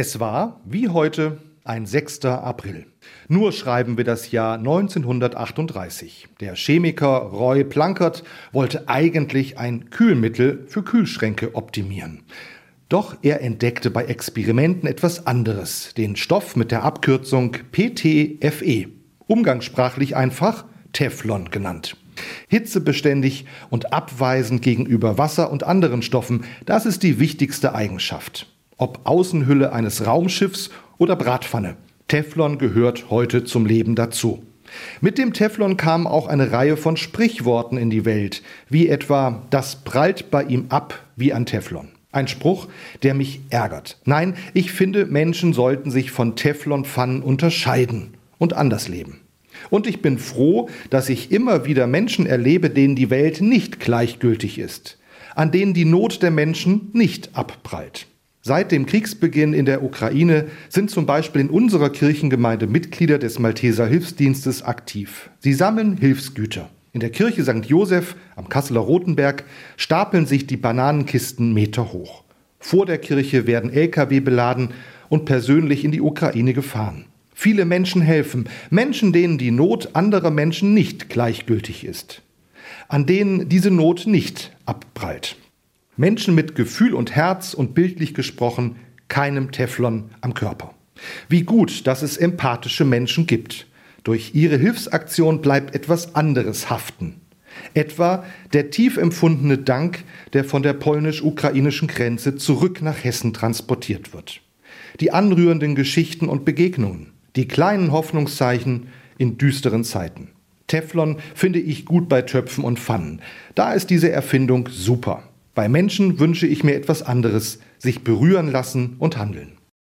Es war, wie heute, ein 6. April. Nur schreiben wir das Jahr 1938. Der Chemiker Roy Plankert wollte eigentlich ein Kühlmittel für Kühlschränke optimieren. Doch er entdeckte bei Experimenten etwas anderes, den Stoff mit der Abkürzung PTFE, umgangssprachlich einfach Teflon genannt. Hitzebeständig und abweisend gegenüber Wasser und anderen Stoffen, das ist die wichtigste Eigenschaft ob Außenhülle eines Raumschiffs oder Bratpfanne. Teflon gehört heute zum Leben dazu. Mit dem Teflon kam auch eine Reihe von Sprichworten in die Welt, wie etwa das prallt bei ihm ab wie an Teflon. Ein Spruch, der mich ärgert. Nein, ich finde, Menschen sollten sich von Teflonpfannen unterscheiden und anders leben. Und ich bin froh, dass ich immer wieder Menschen erlebe, denen die Welt nicht gleichgültig ist, an denen die Not der Menschen nicht abprallt. Seit dem Kriegsbeginn in der Ukraine sind zum Beispiel in unserer Kirchengemeinde Mitglieder des Malteser Hilfsdienstes aktiv. Sie sammeln Hilfsgüter. In der Kirche St. Josef am Kasseler Rotenberg stapeln sich die Bananenkisten Meter hoch. Vor der Kirche werden Lkw beladen und persönlich in die Ukraine gefahren. Viele Menschen helfen, Menschen, denen die Not anderer Menschen nicht gleichgültig ist, an denen diese Not nicht abprallt. Menschen mit Gefühl und Herz und bildlich gesprochen keinem Teflon am Körper. Wie gut, dass es empathische Menschen gibt. Durch ihre Hilfsaktion bleibt etwas anderes haften. Etwa der tief empfundene Dank, der von der polnisch-ukrainischen Grenze zurück nach Hessen transportiert wird. Die anrührenden Geschichten und Begegnungen, die kleinen Hoffnungszeichen in düsteren Zeiten. Teflon finde ich gut bei Töpfen und Pfannen. Da ist diese Erfindung super. Bei Menschen wünsche ich mir etwas anderes, sich berühren lassen und handeln.